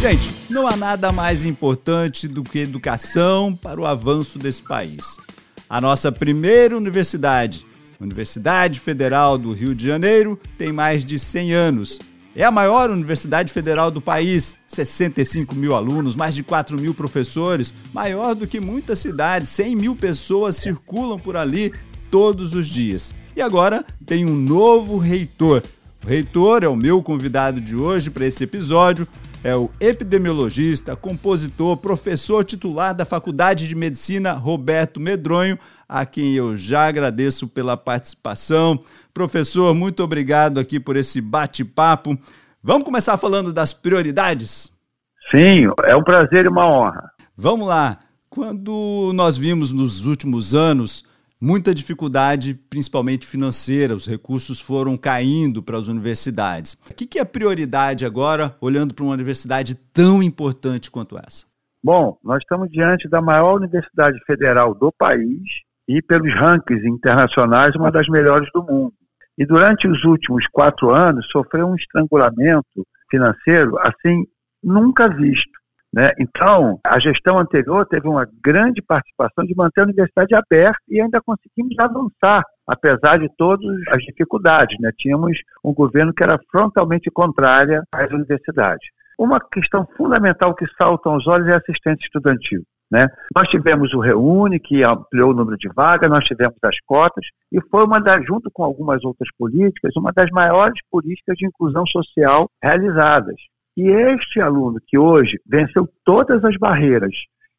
Gente, não há nada mais importante do que educação para o avanço desse país. A nossa primeira universidade, Universidade Federal do Rio de Janeiro, tem mais de 100 anos. É a maior universidade federal do país, 65 mil alunos, mais de 4 mil professores, maior do que muitas cidades, 100 mil pessoas circulam por ali todos os dias. E agora tem um novo reitor. O reitor é o meu convidado de hoje para esse episódio, é o epidemiologista, compositor, professor titular da Faculdade de Medicina Roberto Medronho, a quem eu já agradeço pela participação. Professor, muito obrigado aqui por esse bate-papo. Vamos começar falando das prioridades? Sim, é um prazer e uma honra. Vamos lá. Quando nós vimos nos últimos anos muita dificuldade, principalmente financeira, os recursos foram caindo para as universidades. O que é prioridade agora, olhando para uma universidade tão importante quanto essa? Bom, nós estamos diante da maior universidade federal do país e, pelos rankings internacionais, uma das melhores do mundo. E durante os últimos quatro anos sofreu um estrangulamento financeiro assim nunca visto. Né? Então, a gestão anterior teve uma grande participação de manter a universidade aberta e ainda conseguimos avançar, apesar de todas as dificuldades. Né? Tínhamos um governo que era frontalmente contrária às universidades. Uma questão fundamental que salta aos olhos é a assistência estudantil. Né? Nós tivemos o Reúne, que ampliou o número de vagas, nós tivemos as cotas, e foi uma das, junto com algumas outras políticas, uma das maiores políticas de inclusão social realizadas. E este aluno que hoje venceu todas as barreiras,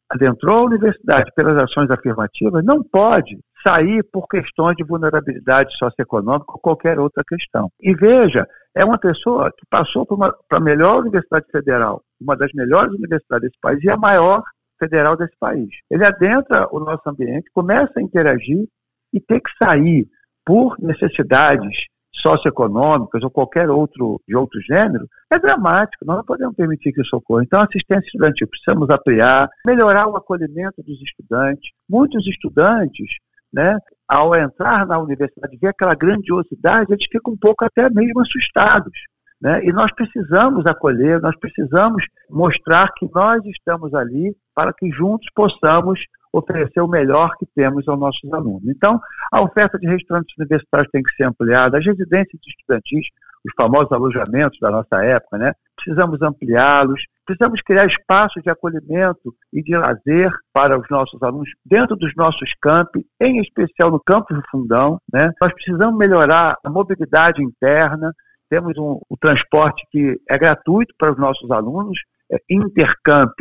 adentrou a universidade pelas ações afirmativas, não pode sair por questões de vulnerabilidade socioeconômica ou qualquer outra questão. E veja, é uma pessoa que passou para a melhor universidade federal, uma das melhores universidades desse país e a maior federal desse país. Ele adentra o nosso ambiente, começa a interagir e tem que sair por necessidades socioeconômicas ou qualquer outro de outro gênero, é dramático. Nós não podemos permitir que isso ocorra. Então, assistência estudantil, precisamos ampliar, melhorar o acolhimento dos estudantes. Muitos estudantes, né, ao entrar na universidade, ver aquela grandiosidade, eles ficam um pouco até mesmo assustados. Né? E nós precisamos acolher, nós precisamos mostrar que nós estamos ali para que juntos possamos oferecer o melhor que temos aos nossos alunos. Então, a oferta de restaurantes universitários tem que ser ampliada, as residências estudantis, os famosos alojamentos da nossa época, né? Precisamos ampliá-los, precisamos criar espaços de acolhimento e de lazer para os nossos alunos dentro dos nossos campi, em especial no campus do Fundão, né? Nós precisamos melhorar a mobilidade interna, temos um, o transporte que é gratuito para os nossos alunos, é intercamp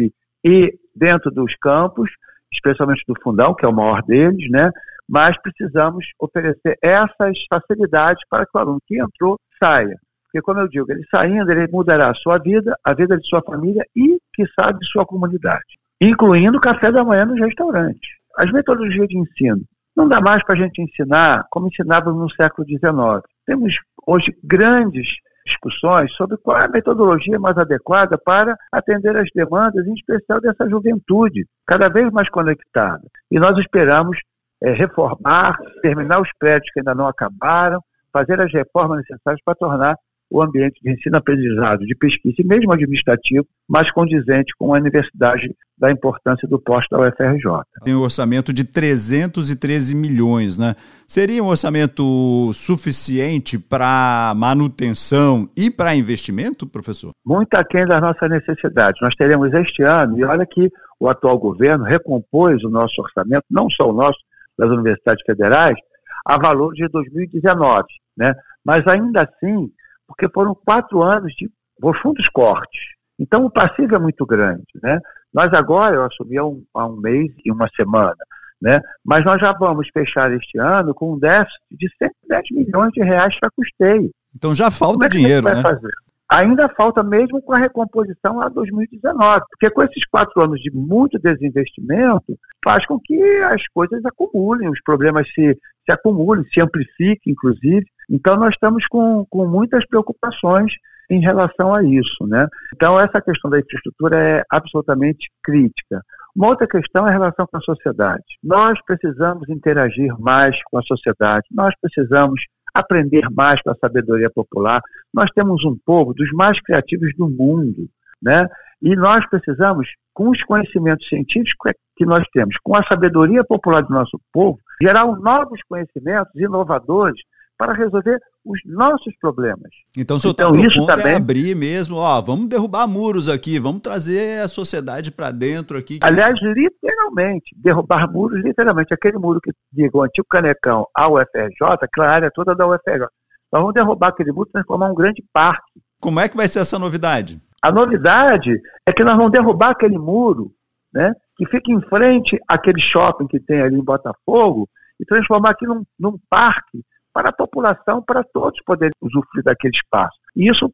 e dentro dos campos, especialmente do fundão, que é o maior deles, né? Mas precisamos oferecer essas facilidades para que o aluno que entrou saia. Porque, como eu digo, ele saindo, ele mudará a sua vida, a vida de sua família e, que sabe, de sua comunidade. Incluindo o café da manhã nos restaurantes. As metodologias de ensino. Não dá mais para a gente ensinar como ensinávamos no século XIX. Temos hoje grandes discussões sobre qual é a metodologia mais adequada para atender as demandas, em especial dessa juventude, cada vez mais conectada. E nós esperamos é, reformar, terminar os prédios que ainda não acabaram, fazer as reformas necessárias para tornar o ambiente de ensino-aprendizado, de pesquisa e mesmo administrativo, mais condizente com a universidade da importância do posto da UFRJ. Tem um orçamento de 313 milhões, né? Seria um orçamento suficiente para manutenção e para investimento, professor? Muito aquém das nossas necessidades. Nós teremos este ano, e olha que o atual governo recompôs o nosso orçamento, não só o nosso, das universidades federais, a valor de 2019, né? Mas ainda assim, porque foram quatro anos de profundos cortes. Então, o passivo é muito grande. Né? Nós agora, eu assumi há um, há um mês e uma semana, né? mas nós já vamos fechar este ano com um déficit de 110 milhões de reais para custeio. Então já falta dinheiro, vai né? Fazer? Ainda falta mesmo com a recomposição lá 2019, porque com esses quatro anos de muito desinvestimento, faz com que as coisas acumulem, os problemas se, se acumulem, se amplifiquem, inclusive. Então nós estamos com, com muitas preocupações em relação a isso. Né? Então, essa questão da infraestrutura é absolutamente crítica. Uma outra questão é a relação com a sociedade. Nós precisamos interagir mais com a sociedade, nós precisamos aprender mais com a sabedoria popular. Nós temos um povo dos mais criativos do mundo, né? E nós precisamos, com os conhecimentos científicos que nós temos, com a sabedoria popular do nosso povo, gerar novos conhecimentos inovadores para resolver os nossos problemas. Então, o senhor está então, isso é também... é abrir mesmo, ó, vamos derrubar muros aqui, vamos trazer a sociedade para dentro aqui. Aliás, literalmente, derrubar muros, literalmente, aquele muro que liga o antigo Canecão ao UFRJ, aquela área toda da UFRJ. Nós vamos derrubar aquele muro e transformar um grande parque. Como é que vai ser essa novidade? A novidade é que nós vamos derrubar aquele muro, né, que fica em frente àquele shopping que tem ali em Botafogo, e transformar aquilo num, num parque para a população, para todos poderem usufruir daquele espaço. E isso,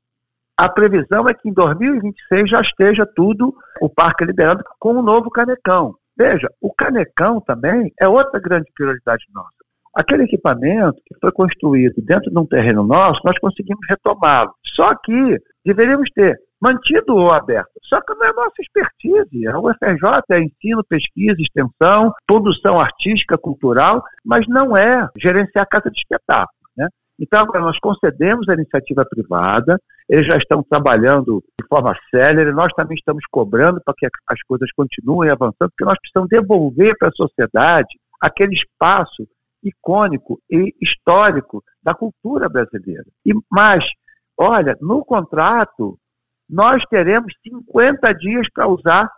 a previsão é que em 2026 já esteja tudo, o parque liberado com um novo Canecão. Veja, o Canecão também é outra grande prioridade nossa. Aquele equipamento que foi construído dentro de um terreno nosso, nós conseguimos retomá-lo. Só que deveríamos ter mantido o aberto. Só que não é nossa expertise. A UFRJ é ensino, pesquisa, extensão, produção artística, cultural, mas não é gerenciar a casa de espetáculo. Né? Então, agora nós concedemos a iniciativa privada, eles já estão trabalhando de forma célere, nós também estamos cobrando para que as coisas continuem avançando, porque nós precisamos devolver para a sociedade aquele espaço icônico e histórico da cultura brasileira. E mais, olha, no contrato nós teremos 50 dias para usar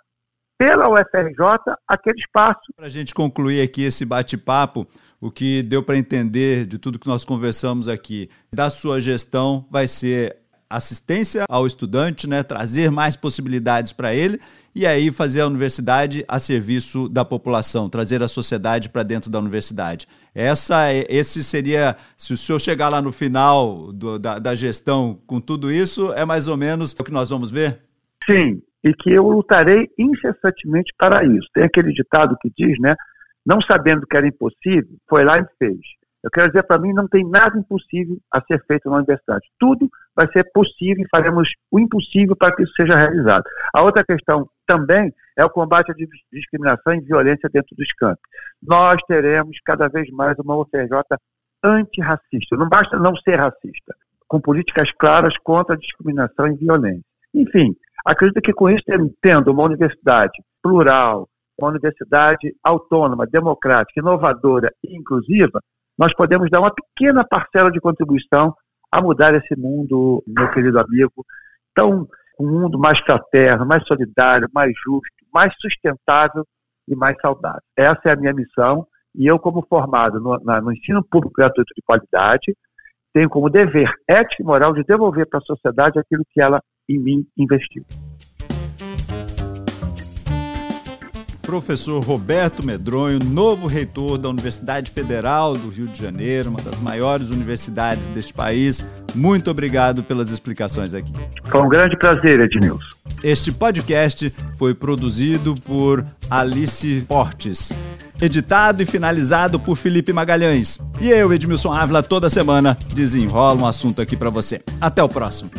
pela UFRJ aquele espaço. Para a gente concluir aqui esse bate-papo, o que deu para entender de tudo que nós conversamos aqui, da sua gestão, vai ser assistência ao estudante, né, trazer mais possibilidades para ele e aí fazer a universidade a serviço da população, trazer a sociedade para dentro da universidade. Essa, esse seria, se o senhor chegar lá no final do, da, da gestão com tudo isso, é mais ou menos o que nós vamos ver? Sim, e que eu lutarei incessantemente para isso. Tem aquele ditado que diz, né? Não sabendo que era impossível, foi lá e fez. Eu quero dizer, para mim, não tem nada impossível a ser feito na universidade. Tudo vai ser possível e faremos o impossível para que isso seja realizado. A outra questão também é o combate à discriminação e violência dentro dos campos. Nós teremos cada vez mais uma UFRJ antirracista. Não basta não ser racista, com políticas claras contra a discriminação e violência. Enfim, acredito que com isso, tendo uma universidade plural, uma universidade autônoma, democrática, inovadora e inclusiva, nós podemos dar uma pequena parcela de contribuição a mudar esse mundo, meu querido amigo. Então, um mundo mais fraterno, mais solidário, mais justo, mais sustentável e mais saudável. Essa é a minha missão e eu, como formado no, na, no ensino público gratuito de qualidade, tenho como dever ético e moral de devolver para a sociedade aquilo que ela em mim investiu. Professor Roberto Medronho, novo reitor da Universidade Federal do Rio de Janeiro, uma das maiores universidades deste país. Muito obrigado pelas explicações aqui. Foi um grande prazer, Ednilson. Este podcast foi produzido por Alice Portes, editado e finalizado por Felipe Magalhães. E eu, Edmilson Ávila, toda semana desenrola um assunto aqui para você. Até o próximo.